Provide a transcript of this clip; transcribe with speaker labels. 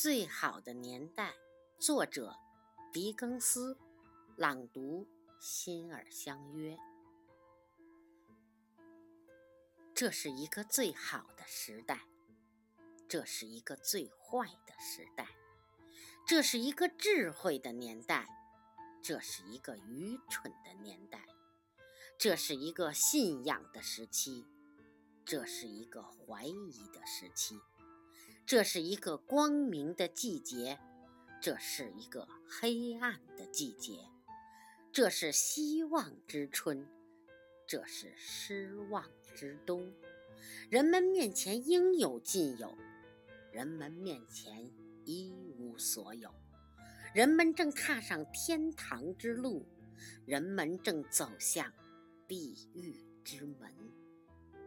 Speaker 1: 最好的年代，作者狄更斯，朗读心儿相约。这是一个最好的时代，这是一个最坏的时代，这是一个智慧的年代，这是一个愚蠢的年代，这是一个信仰的时期，这是一个怀疑的时期。这是一个光明的季节，这是一个黑暗的季节，这是希望之春，这是失望之冬。人们面前应有尽有，人们面前一无所有。人们正踏上天堂之路，人们正走向地狱之门。